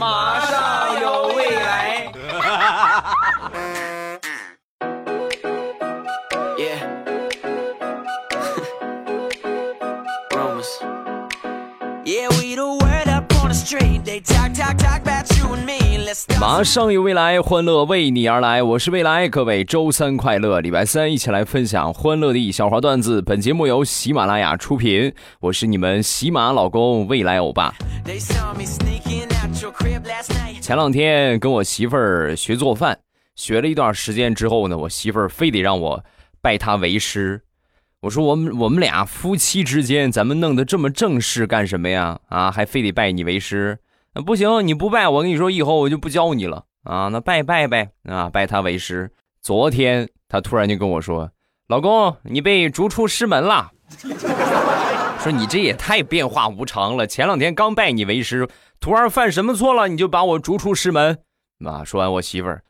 马上马上有未来，欢乐为你而来。我是未来，各位周三快乐，礼拜三一起来分享欢乐的小花段子。本节目由喜马拉雅出品，我是你们喜马老公未来欧巴。前两天跟我媳妇儿学做饭，学了一段时间之后呢，我媳妇儿非得让我拜她为师。我说我们我们俩夫妻之间，咱们弄得这么正式干什么呀？啊，还非得拜你为师？不行，你不拜，我跟你说，以后我就不教你了啊！那拜拜拜啊，拜他为师。昨天他突然就跟我说：“老公，你被逐出师门了。”说你这也太变化无常了。前两天刚拜你为师，徒儿犯什么错了？你就把我逐出师门？啊！说完，我媳妇儿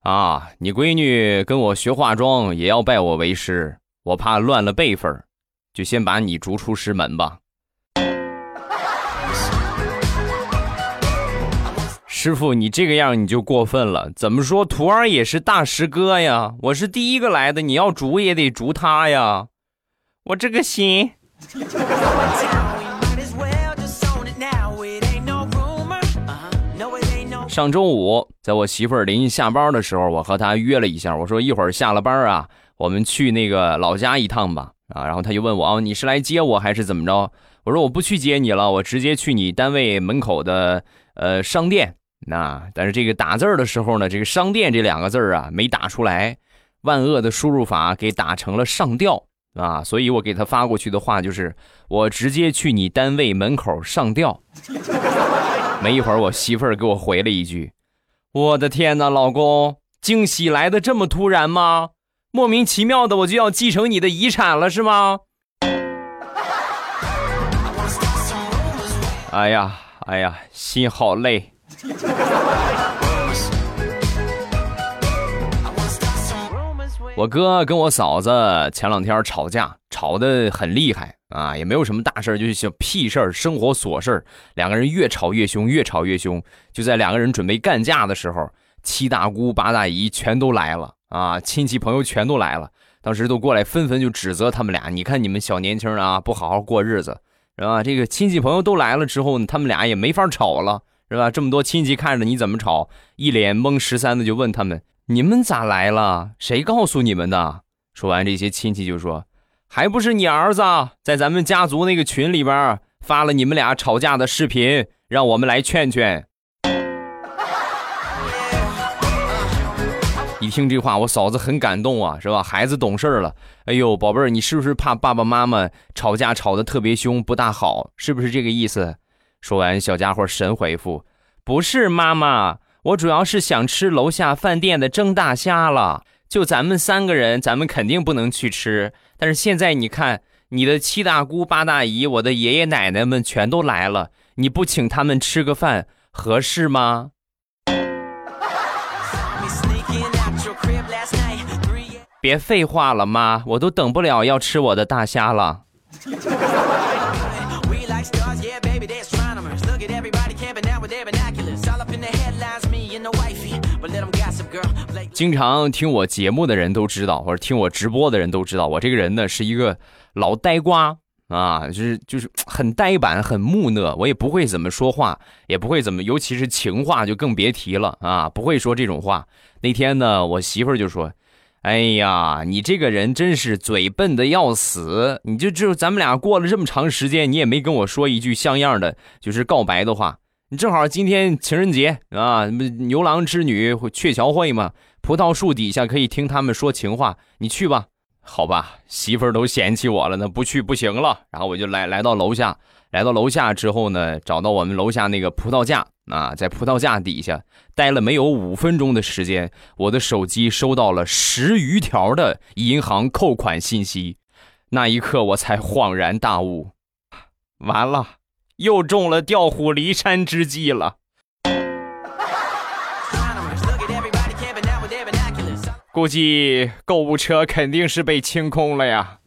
啊，你闺女跟我学化妆也要拜我为师。我怕乱了辈分，就先把你逐出师门吧。师傅，你这个样你就过分了。怎么说，徒儿也是大师哥呀。我是第一个来的，你要逐也得逐他呀。我这个心。上周五，在我媳妇儿临下班的时候，我和她约了一下，我说一会儿下了班啊。我们去那个老家一趟吧，啊，然后她就问我，哦，你是来接我还是怎么着？我说我不去接你了，我直接去你单位门口的呃商店。那但是这个打字的时候呢，这个商店这两个字啊没打出来，万恶的输入法给打成了上吊啊，所以我给他发过去的话就是我直接去你单位门口上吊。没一会儿，我媳妇儿给我回了一句：“我的天哪，老公，惊喜来的这么突然吗？”莫名其妙的，我就要继承你的遗产了，是吗？哎呀，哎呀，心好累。我哥跟我嫂子前两天吵架，吵得很厉害啊，也没有什么大事就是小屁事儿，生活琐事儿。两个人越吵越凶，越吵越凶。就在两个人准备干架的时候，七大姑八大姨全都来了。啊，亲戚朋友全都来了，当时都过来，纷纷就指责他们俩。你看你们小年轻啊，不好好过日子，是吧？这个亲戚朋友都来了之后，他们俩也没法吵了，是吧？这么多亲戚看着你怎么吵，一脸懵十三的就问他们：“你们咋来了？谁告诉你们的？”说完，这些亲戚就说：“还不是你儿子在咱们家族那个群里边发了你们俩吵架的视频，让我们来劝劝。”一听这话，我嫂子很感动啊，是吧？孩子懂事了。哎呦，宝贝儿，你是不是怕爸爸妈妈吵架吵得特别凶，不大好？是不是这个意思？说完，小家伙神回复：“不是，妈妈，我主要是想吃楼下饭店的蒸大虾了。就咱们三个人，咱们肯定不能去吃。但是现在你看，你的七大姑八大姨，我的爷爷奶奶们全都来了，你不请他们吃个饭合适吗？”别废话了，妈，我都等不了要吃我的大虾了。经常听我节目的人都知道，或者听我直播的人都知道，我这个人呢是一个老呆瓜啊，就是就是很呆板、很木讷，我也不会怎么说话，也不会怎么，尤其是情话就更别提了啊，不会说这种话。那天呢，我媳妇儿就说。哎呀，你这个人真是嘴笨的要死！你就就咱们俩过了这么长时间，你也没跟我说一句像样的，就是告白的话。你正好今天情人节啊，牛郎织女鹊桥会嘛，葡萄树底下可以听他们说情话，你去吧。好吧，媳妇儿都嫌弃我了，那不去不行了。然后我就来来到楼下。来到楼下之后呢，找到我们楼下那个葡萄架啊，在葡萄架底下待了没有五分钟的时间，我的手机收到了十余条的银行扣款信息，那一刻我才恍然大悟，完了，又中了调虎离山之计了，估计购物车肯定是被清空了呀。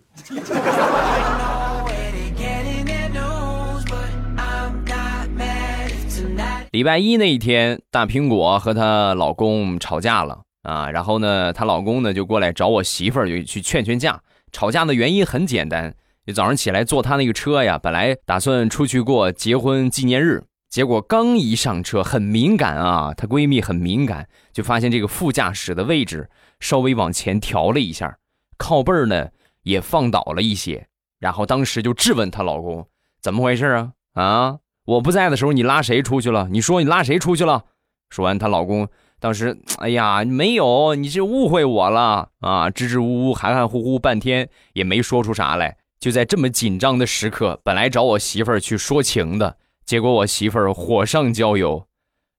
礼拜一那一天，大苹果和她老公吵架了啊，然后呢，她老公呢就过来找我媳妇儿，就去劝劝架。吵架的原因很简单，就早上起来坐她那个车呀，本来打算出去过结婚纪念日，结果刚一上车，很敏感啊，她闺蜜很敏感，就发现这个副驾驶的位置稍微往前调了一下，靠背儿呢也放倒了一些，然后当时就质问她老公怎么回事啊啊！我不在的时候，你拉谁出去了？你说你拉谁出去了？说完，她老公当时，哎呀，没有，你是误会我了啊！支支吾吾、含含糊糊半天也没说出啥来。就在这么紧张的时刻，本来找我媳妇儿去说情的，结果我媳妇儿火上浇油。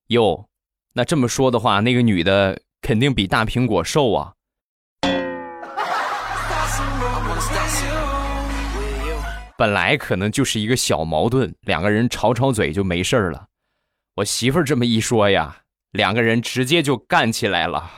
哟，那这么说的话，那个女的肯定比大苹果瘦啊。本来可能就是一个小矛盾，两个人吵吵嘴就没事了。我媳妇儿这么一说呀，两个人直接就干起来了。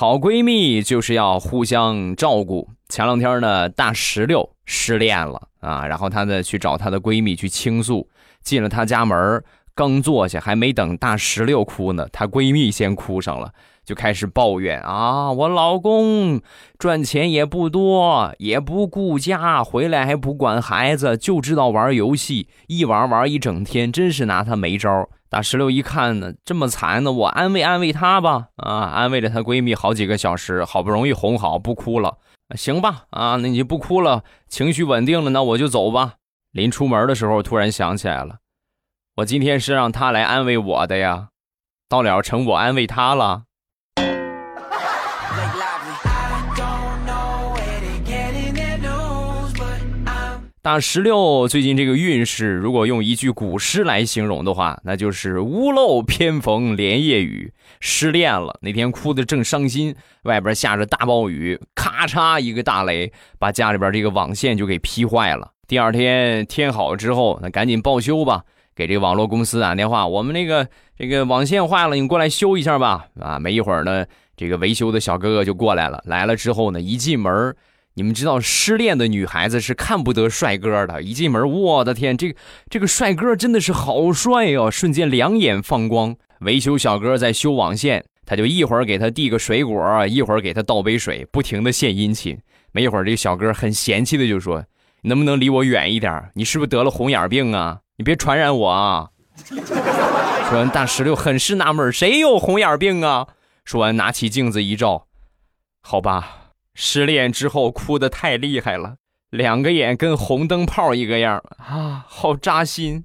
好闺蜜就是要互相照顾。前两天呢，大石榴失恋了啊，然后她呢去找她的闺蜜去倾诉，进了她家门，刚坐下，还没等大石榴哭呢，她闺蜜先哭上了。就开始抱怨啊！我老公赚钱也不多，也不顾家，回来还不管孩子，就知道玩游戏，一玩玩一整天，真是拿他没招。大石榴一看呢，这么惨呢，我安慰安慰她吧。啊，安慰了她闺蜜好几个小时，好不容易哄好，不哭了。行吧，啊，那你不哭了，情绪稳定了，那我就走吧。临出门的时候，突然想起来了，我今天是让她来安慰我的呀，到了成我安慰她了。大石榴最近这个运势，如果用一句古诗来形容的话，那就是屋漏偏逢连夜雨。失恋了，那天哭的正伤心，外边下着大暴雨，咔嚓一个大雷，把家里边这个网线就给劈坏了。第二天天好之后，那赶紧报修吧，给这个网络公司打电话，我们那个这个网线坏了，你过来修一下吧。啊，没一会儿呢，这个维修的小哥哥就过来了。来了之后呢，一进门。你们知道失恋的女孩子是看不得帅哥的。一进门，我的天，这个这个帅哥真的是好帅哦！瞬间两眼放光。维修小哥在修网线，他就一会儿给他递个水果，一会儿给他倒杯水，不停的献殷勤。没一会儿，这小哥很嫌弃的就说：“能不能离我远一点？你是不是得了红眼病啊？你别传染我啊！”说完，大石榴很是纳闷：“谁有红眼病啊？”说完，拿起镜子一照，好吧。失恋之后哭的太厉害了，两个眼跟红灯泡一个样啊，好扎心。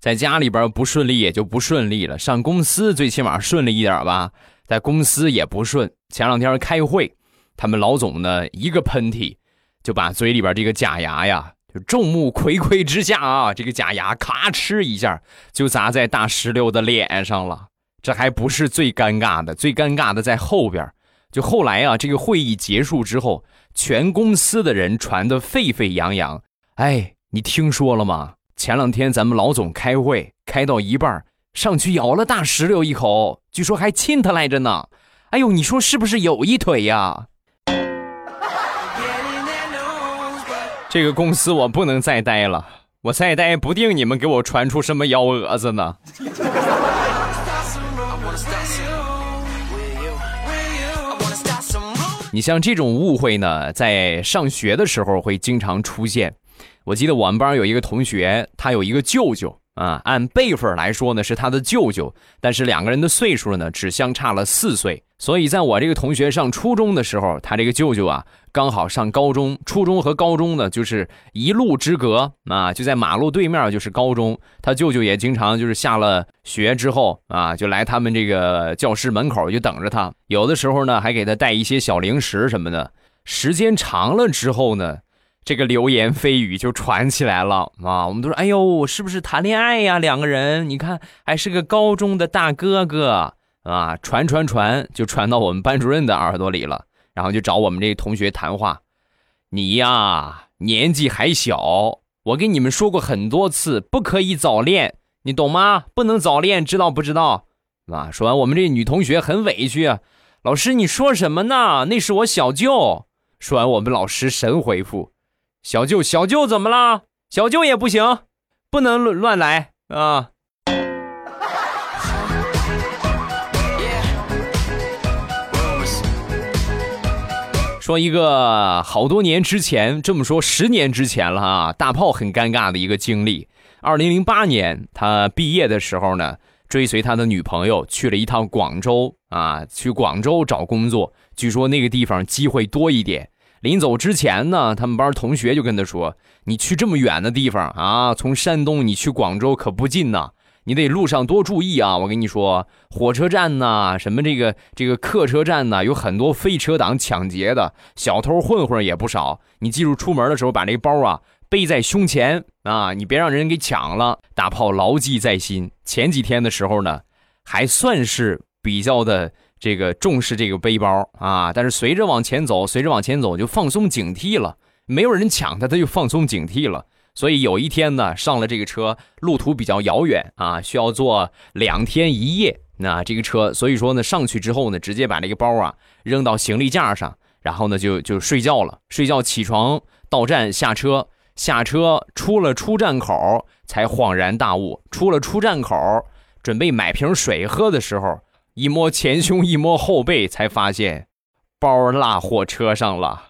在家里边不顺利也就不顺利了，上公司最起码顺利一点吧，在公司也不顺。前两天开会，他们老总呢一个喷嚏，就把嘴里边这个假牙呀。就众目睽睽之下啊，这个假牙咔哧一下就砸在大石榴的脸上了。这还不是最尴尬的，最尴尬的在后边。就后来啊，这个会议结束之后，全公司的人传得沸沸扬扬。哎，你听说了吗？前两天咱们老总开会开到一半，上去咬了大石榴一口，据说还亲他来着呢。哎呦，你说是不是有一腿呀？这个公司我不能再待了，我再待不定你们给我传出什么幺蛾子呢。你像这种误会呢，在上学的时候会经常出现。我记得我们班有一个同学，他有一个舅舅。啊，按辈分来说呢，是他的舅舅，但是两个人的岁数呢，只相差了四岁。所以，在我这个同学上初中的时候，他这个舅舅啊，刚好上高中。初中和高中呢，就是一路之隔啊，就在马路对面就是高中。他舅舅也经常就是下了学之后啊，就来他们这个教室门口就等着他。有的时候呢，还给他带一些小零食什么的。时间长了之后呢。这个流言蜚语就传起来了啊！我们都说：“哎呦，是不是谈恋爱呀？两个人，你看还是个高中的大哥哥啊！”传传传，就传到我们班主任的耳朵里了。然后就找我们这同学谈话：“你呀，年纪还小，我跟你们说过很多次，不可以早恋，你懂吗？不能早恋，知道不知道？”啊。说完，我们这女同学很委屈啊，老师你说什么呢？那是我小舅。说完，我们老师神回复：小舅，小舅怎么了？小舅也不行，不能乱乱来啊。说一个好多年之前，这么说十年之前了啊，大炮很尴尬的一个经历。二零零八年，他毕业的时候呢，追随他的女朋友去了一趟广州啊，去广州找工作。据说那个地方机会多一点。临走之前呢，他们班同学就跟他说：“你去这么远的地方啊，从山东你去广州可不近呐。”你得路上多注意啊！我跟你说，火车站呐，什么这个这个客车站呐，有很多飞车党抢劫的，小偷混混也不少。你记住，出门的时候把这包啊背在胸前啊，你别让人给抢了。大炮牢记在心。前几天的时候呢，还算是比较的这个重视这个背包啊，但是随着往前走，随着往前走就放松警惕了，没有人抢他，他就放松警惕了。所以有一天呢，上了这个车，路途比较遥远啊，需要坐两天一夜。那这个车，所以说呢，上去之后呢，直接把这个包啊扔到行李架上，然后呢就就睡觉了。睡觉起床到站下车，下车出了出站口才恍然大悟。出了出站口，准备买瓶水喝的时候，一摸前胸，一摸后背，才发现包落火车上了。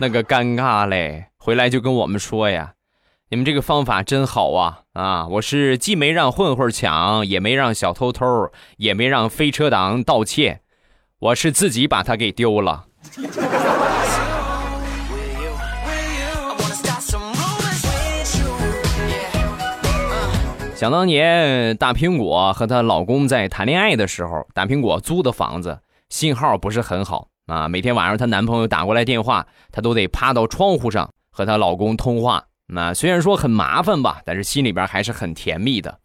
那个尴尬嘞，回来就跟我们说呀，你们这个方法真好啊啊！我是既没让混混抢，也没让小偷偷，也没让飞车党盗窃，我是自己把它给丢了。想当年，大苹果和她老公在谈恋爱的时候，大苹果租的房子信号不是很好。啊，每天晚上她男朋友打过来电话，她都得趴到窗户上和她老公通话。那虽然说很麻烦吧，但是心里边还是很甜蜜的。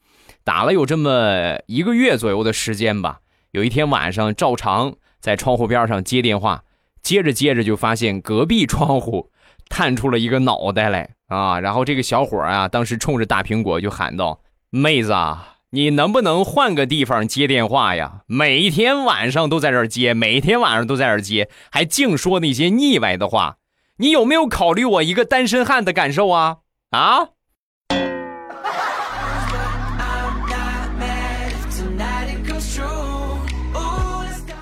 打了有这么一个月左右的时间吧。有一天晚上，照常在窗户边上接电话，接着接着就发现隔壁窗户 探出了一个脑袋来啊！然后这个小伙啊，当时冲着大苹果就喊道：“妹子啊！”你能不能换个地方接电话呀？每天晚上都在这儿接，每天晚上都在这儿接，还净说那些腻歪的话。你有没有考虑我一个单身汉的感受啊？啊！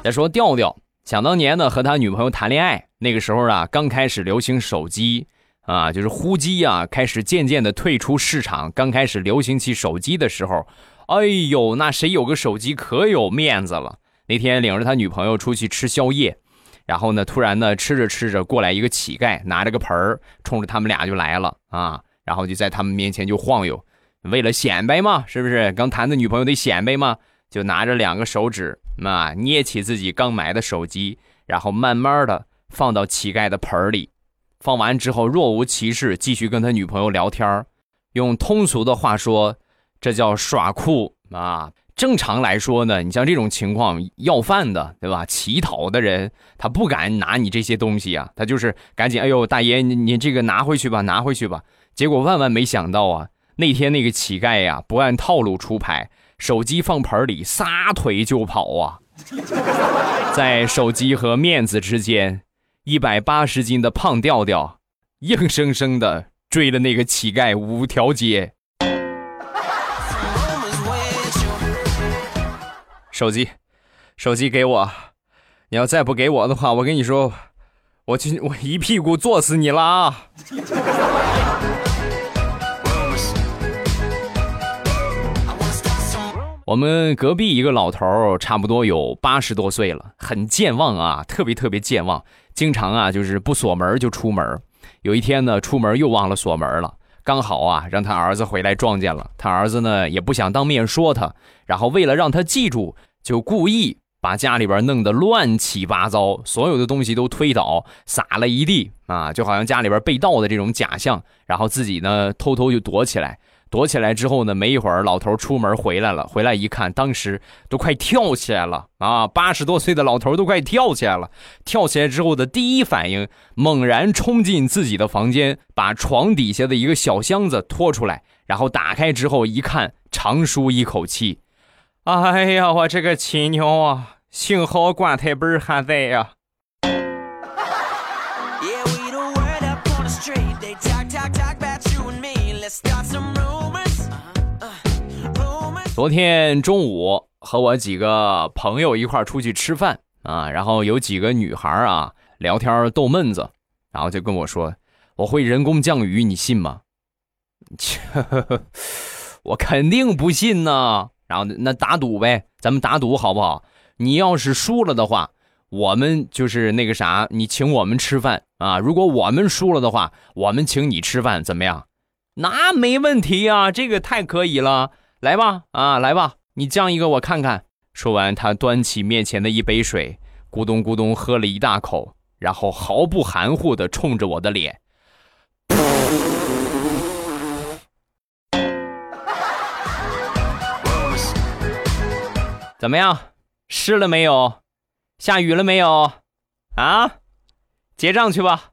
再说调调，想当年呢，和他女朋友谈恋爱，那个时候啊，刚开始流行手机啊，就是呼机啊，开始渐渐的退出市场。刚开始流行起手机的时候。哎呦，那谁有个手机可有面子了？那天领着他女朋友出去吃宵夜，然后呢，突然呢，吃着吃着过来一个乞丐，拿着个盆儿，冲着他们俩就来了啊！然后就在他们面前就晃悠，为了显摆嘛，是不是？刚谈的女朋友得显摆嘛，就拿着两个手指，啊，捏起自己刚买的手机，然后慢慢的放到乞丐的盆里，放完之后若无其事，继续跟他女朋友聊天用通俗的话说。这叫耍酷啊！正常来说呢，你像这种情况，要饭的，对吧？乞讨的人，他不敢拿你这些东西啊，他就是赶紧，哎呦，大爷，你你这个拿回去吧，拿回去吧。结果万万没想到啊，那天那个乞丐呀，不按套路出牌，手机放盆里，撒腿就跑啊！在手机和面子之间，一百八十斤的胖调调，硬生生的追了那个乞丐五条街。手机，手机给我！你要再不给我的话，我跟你说，我去我一屁股坐死你了啊！我们隔壁一个老头差不多有八十多岁了，很健忘啊，特别特别健忘，经常啊就是不锁门就出门。有一天呢，出门又忘了锁门了。刚好啊，让他儿子回来撞见了。他儿子呢也不想当面说他，然后为了让他记住，就故意把家里边弄得乱七八糟，所有的东西都推倒，撒了一地啊，就好像家里边被盗的这种假象。然后自己呢偷偷就躲起来。躲起来之后呢，没一会儿，老头出门回来了。回来一看，当时都快跳起来了啊！八十多岁的老头都快跳起来了。跳起来之后的第一反应，猛然冲进自己的房间，把床底下的一个小箱子拖出来，然后打开之后一看，长舒一口气：“哎呀，我这个亲娘啊！幸好棺材本还在呀。”昨天中午和我几个朋友一块出去吃饭啊，然后有几个女孩啊聊天逗闷子，然后就跟我说：“我会人工降雨，你信吗？”切，我肯定不信呢。然后那打赌呗，咱们打赌好不好？你要是输了的话，我们就是那个啥，你请我们吃饭啊。如果我们输了的话，我们请你吃饭，怎么样？那没问题啊，这个太可以了。来吧，啊，来吧，你降一个我看看。说完，他端起面前的一杯水，咕咚咕咚喝了一大口，然后毫不含糊的冲着我的脸，怎么样？湿了没有？下雨了没有？啊？结账去吧。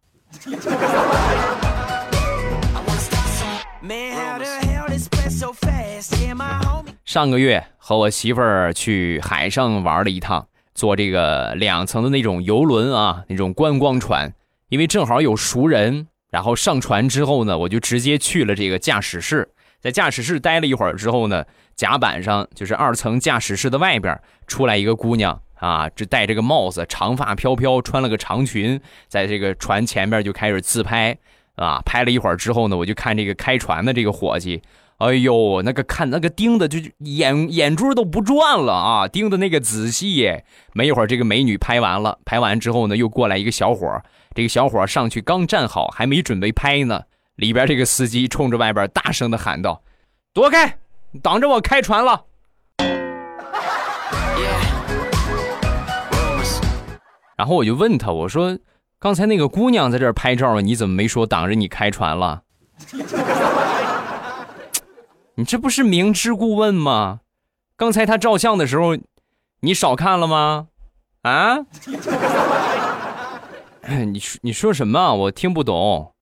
上个月和我媳妇儿去海上玩了一趟，坐这个两层的那种游轮啊，那种观光船。因为正好有熟人，然后上船之后呢，我就直接去了这个驾驶室。在驾驶室待了一会儿之后呢，甲板上就是二层驾驶室的外边出来一个姑娘啊，这戴着个帽子，长发飘飘，穿了个长裙，在这个船前面就开始自拍啊。拍了一会儿之后呢，我就看这个开船的这个伙计。哎呦，那个看那个盯的就眼眼珠都不转了啊，盯的那个仔细。没一会儿，这个美女拍完了，拍完之后呢，又过来一个小伙这个小伙上去刚站好，还没准备拍呢，里边这个司机冲着外边大声的喊道：“躲开，挡着我开船了！”然后我就问他，我说：“刚才那个姑娘在这儿拍照，你怎么没说挡着你开船了？” 你这不是明知故问吗？刚才她照相的时候，你少看了吗？啊？你说你说什么？我听不懂。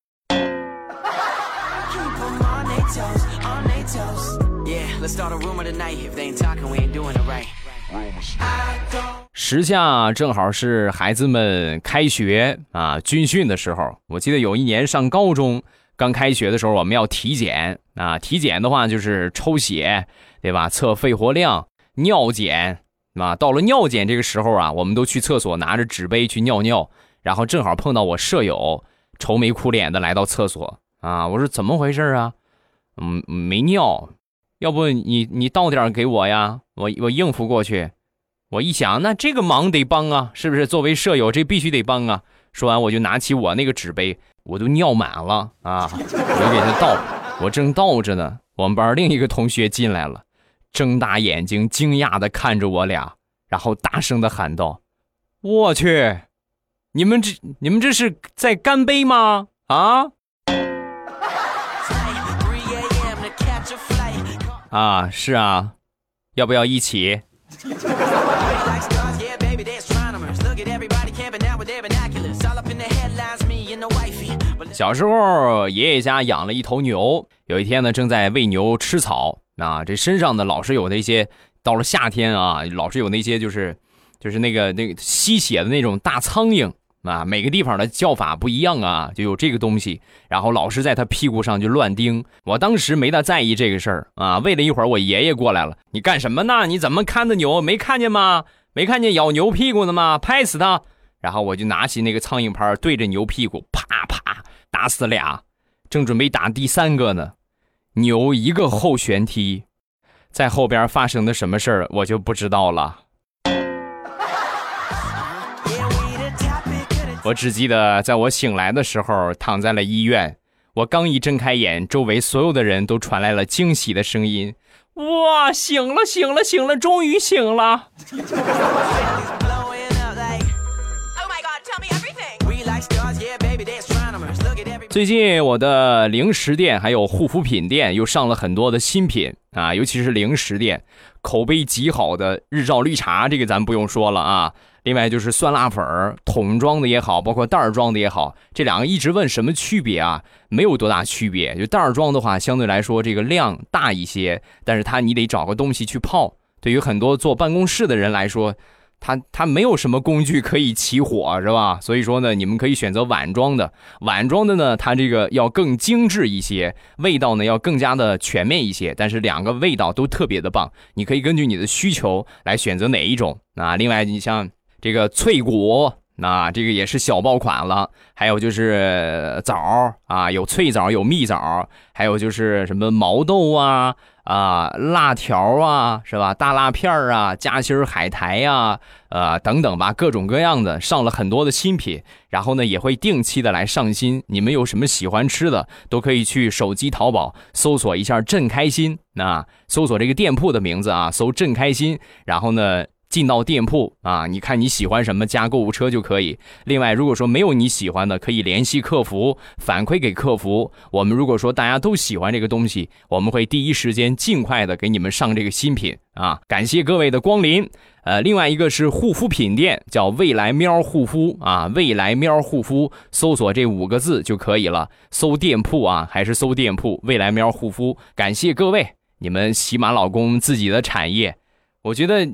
时下正好是孩子们开学啊军训的时候。我记得有一年上高中。刚开学的时候，我们要体检啊，体检的话就是抽血，对吧？测肺活量、尿检，啊，到了尿检这个时候啊，我们都去厕所拿着纸杯去尿尿，然后正好碰到我舍友愁眉苦脸的来到厕所啊，我说怎么回事啊？嗯，没尿，要不你你倒点给我呀，我我应付过去。我一想，那这个忙得帮啊，是不是？作为舍友，这必须得帮啊。说完，我就拿起我那个纸杯。我都尿满了啊！我就给他倒，我正倒着呢，我们班另一个同学进来了，睁大眼睛惊讶的看着我俩，然后大声的喊道：“我去，你们这你们这是在干杯吗？啊？啊，是啊，要不要一起？”小时候，爷爷家养了一头牛。有一天呢，正在喂牛吃草，啊，这身上呢老是有那些，到了夏天啊，老是有那些就是，就是那个那个吸血的那种大苍蝇。啊。每个地方的叫法不一样啊，就有这个东西，然后老是在他屁股上就乱叮。我当时没大在意这个事儿啊。喂了一会儿，我爷爷过来了，你干什么呢？你怎么看着牛？没看见吗？没看见咬牛屁股的吗？拍死他！然后我就拿起那个苍蝇拍，对着牛屁股啪啪。打死俩，正准备打第三个呢，牛一个后旋踢，在后边发生的什么事儿我就不知道了。我只记得在我醒来的时候躺在了医院，我刚一睁开眼，周围所有的人都传来了惊喜的声音：“哇，醒了，醒了，醒了，终于醒了！”最近我的零食店还有护肤品店又上了很多的新品啊，尤其是零食店，口碑极好的日照绿茶，这个咱不用说了啊。另外就是酸辣粉儿，桶装的也好，包括袋儿装的也好，这两个一直问什么区别啊？没有多大区别。就袋儿装的话，相对来说这个量大一些，但是它你得找个东西去泡。对于很多坐办公室的人来说。它它没有什么工具可以起火，是吧？所以说呢，你们可以选择碗装的。碗装的呢，它这个要更精致一些，味道呢要更加的全面一些。但是两个味道都特别的棒，你可以根据你的需求来选择哪一种。啊，另外你像这个脆骨，那这个也是小爆款了。还有就是枣啊，有脆枣，有蜜枣，还有就是什么毛豆啊。啊，辣条啊，是吧？大辣片儿啊，夹心海苔呀，呃，等等吧，各种各样的上了很多的新品，然后呢，也会定期的来上新。你们有什么喜欢吃的，都可以去手机淘宝搜索一下“朕开心”，那搜索这个店铺的名字啊，搜“朕开心”，然后呢。进到店铺啊，你看你喜欢什么，加购物车就可以。另外，如果说没有你喜欢的，可以联系客服反馈给客服。我们如果说大家都喜欢这个东西，我们会第一时间尽快的给你们上这个新品啊。感谢各位的光临。呃，另外一个是护肤品店，叫未来喵护肤啊，未来喵护肤，搜索这五个字就可以了。搜店铺啊，还是搜店铺未来喵护肤。感谢各位，你们喜马老公自己的产业，我觉得。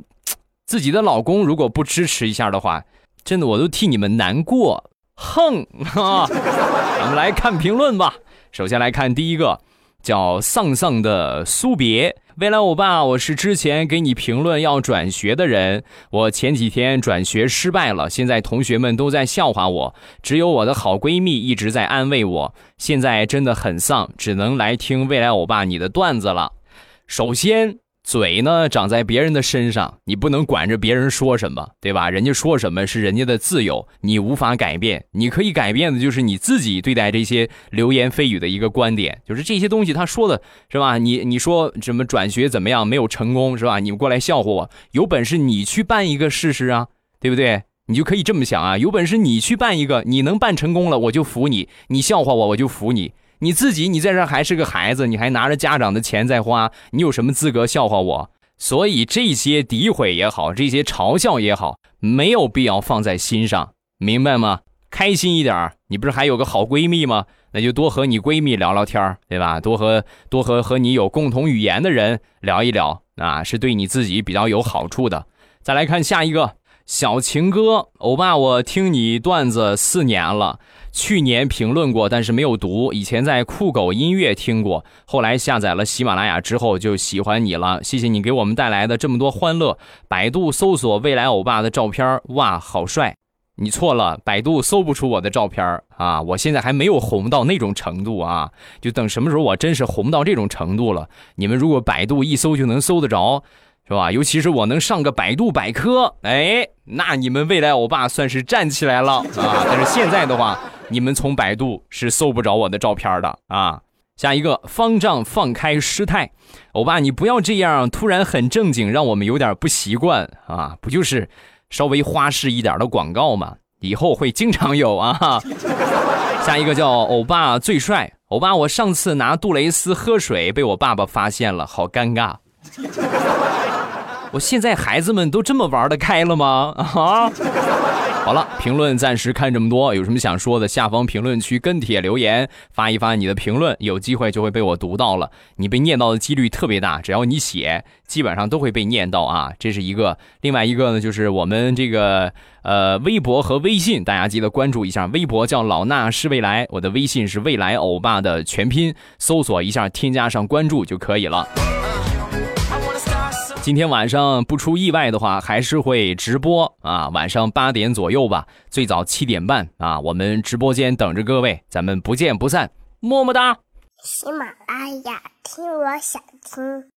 自己的老公如果不支持一下的话，真的我都替你们难过。哼 啊！咱们来看评论吧。首先来看第一个，叫丧丧的苏别。未来欧巴，我是之前给你评论要转学的人。我前几天转学失败了，现在同学们都在笑话我，只有我的好闺蜜一直在安慰我。现在真的很丧，只能来听未来欧巴你的段子了。首先。嘴呢长在别人的身上，你不能管着别人说什么，对吧？人家说什么是人家的自由，你无法改变。你可以改变的就是你自己对待这些流言蜚语的一个观点，就是这些东西他说的是吧？你你说什么转学怎么样没有成功是吧？你们过来笑话我，有本事你去办一个试试啊，对不对？你就可以这么想啊，有本事你去办一个，你能办成功了我就服你，你笑话我我就服你。你自己，你在这还是个孩子，你还拿着家长的钱在花，你有什么资格笑话我？所以这些诋毁也好，这些嘲笑也好，没有必要放在心上，明白吗？开心一点你不是还有个好闺蜜吗？那就多和你闺蜜聊聊天对吧？多和多和和你有共同语言的人聊一聊，啊，是对你自己比较有好处的。再来看下一个。小情歌，欧巴，我听你段子四年了，去年评论过，但是没有读。以前在酷狗音乐听过，后来下载了喜马拉雅之后就喜欢你了。谢谢你给我们带来的这么多欢乐。百度搜索未来欧巴的照片，哇，好帅！你错了，百度搜不出我的照片啊！我现在还没有红到那种程度啊，就等什么时候我真是红到这种程度了，你们如果百度一搜就能搜得着。是吧？尤其是我能上个百度百科，哎，那你们未来欧巴算是站起来了啊！但是现在的话，你们从百度是搜不着我的照片的啊。下一个方丈放开师太，欧巴你不要这样，突然很正经，让我们有点不习惯啊！不就是稍微花式一点的广告吗？以后会经常有啊。下一个叫欧巴最帅，欧巴我上次拿杜蕾斯喝水被我爸爸发现了，好尴尬。我现在孩子们都这么玩得开了吗？啊，好了，评论暂时看这么多，有什么想说的，下方评论区跟帖留言，发一发你的评论，有机会就会被我读到了。你被念到的几率特别大，只要你写，基本上都会被念到啊。这是一个，另外一个呢，就是我们这个呃微博和微信，大家记得关注一下。微博叫老衲是未来，我的微信是未来欧巴的全拼，搜索一下，添加上关注就可以了。今天晚上不出意外的话，还是会直播啊，晚上八点左右吧，最早七点半啊，我们直播间等着各位，咱们不见不散，么么哒。喜马拉雅听，我想听。